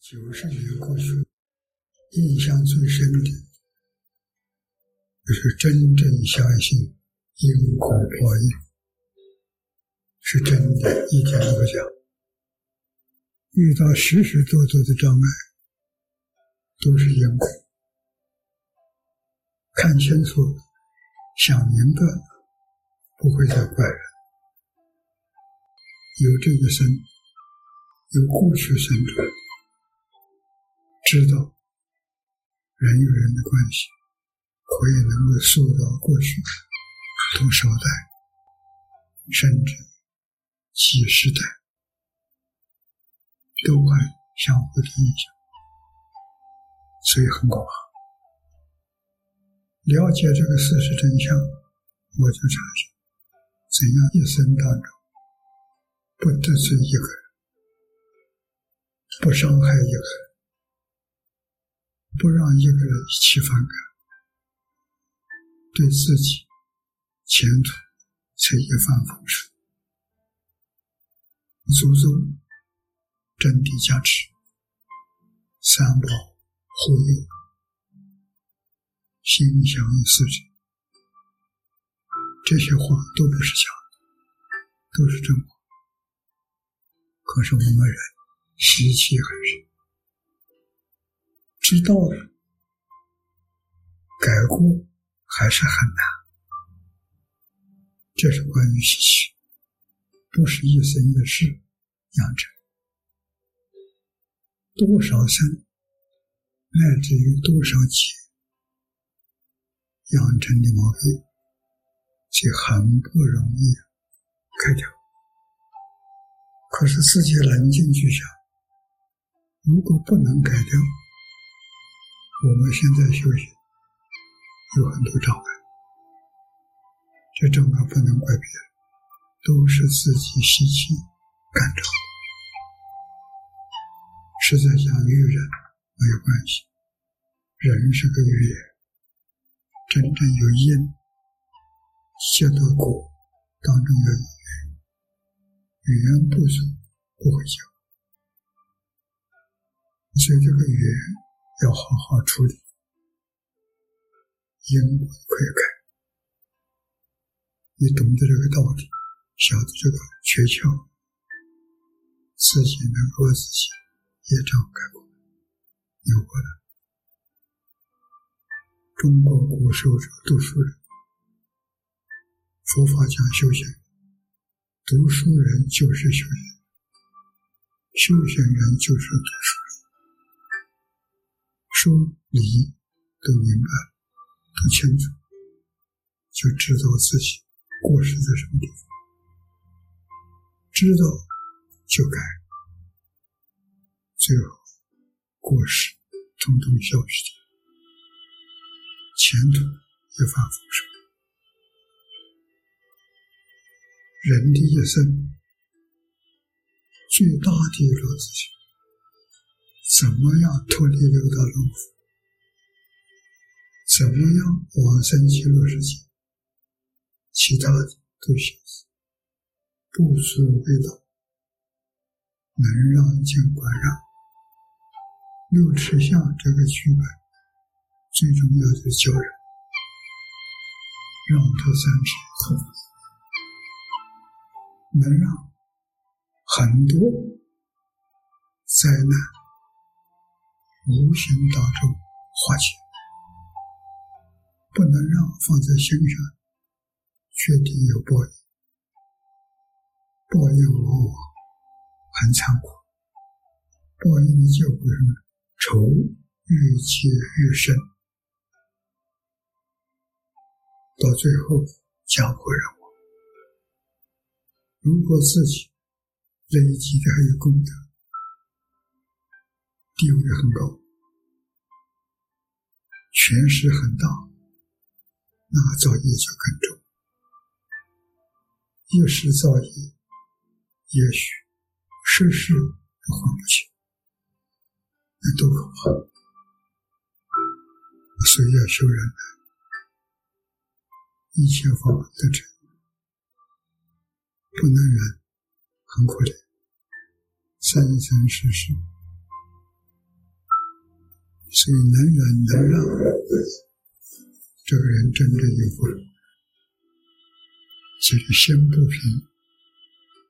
九十年过去，印象最深的，就是真正相信因果报应，是真的，一点都不假。遇到许许多多的障碍，都是因果。看清楚了，想明白了，不会再怪人。有这个生，有过去生的，知道人与人的关系，可以能够溯到过去同时代，甚至几十代，都还相互的影响，所以很广。了解这个事实真相，我就产生，怎样一生当中。不得罪一个人，不伤害一个人，不让一个人起反感，对自己前途才一帆风顺。祖宗真谛加持，三宝护佑，心想事成，这些话都不是假的，都是真话。可是我们人习气很深，知道了，改过还是很难。这是关于习气，不是一生的事养成。多少生，乃至于多少劫养成的毛病，却很不容易改掉。可是自己冷静去想，如果不能改掉，我们现在修行有很多障碍，这障碍不能怪别人，都是自己习气干着的。实在讲与人没有关系，人是个缘，真正有因，结得果当中有缘。语言不足，不会讲，所以这个语言要好好处理，因果可以改。你懂得这个道理，晓得这个诀窍，自己能够自己业障改过，有过的。中国古时候说读书人，佛法讲修行。读书人就是修行，修行人就是读书。说理都明白，都清楚，就知道自己过失在什么地方，知道就改，最后过失通通消失掉，前途一帆风顺。人的一生最大的一个事情，怎么样脱离六道轮回？怎么样往生极乐世界？其他的都小事，不足为道，能让尽管让。六尺相这个剧本，最重要的是教人让他三世后。能让很多灾难无形当中化解，不能让放在心上，决定有报应，报应往往很残酷，报应的结果是仇越结越深，到最后家破人亡。如果自己累积的还有功德，地位很高，权势很大，那个造业就更重。一时造业，也许世世都还不清，那多可怕！所以要修人，一切法得成。不能忍，很可怜。生生世世所以能忍能让，这个人真正有福。这个心不平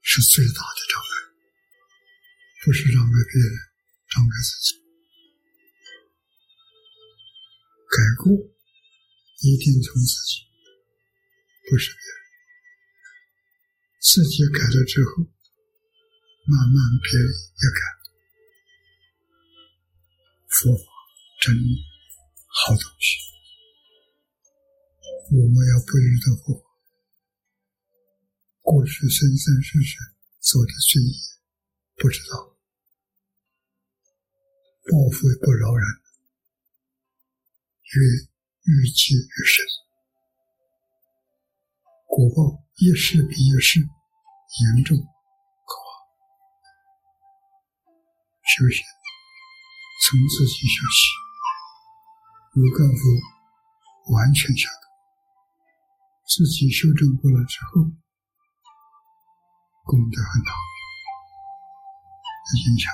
是最大的障碍，不是让给别人，让给自己。改过一定从自己，不是别人。自己改了之后，慢慢别人也改。佛法真好东西，我们要不遇到过，过去生生世世做的罪业不知道，报复也不饶人。越愈积愈深，果报一世比一世严重可怕。修行从自己修起，如干夫完全晓得，自己修正过了之后，功德很大，影响。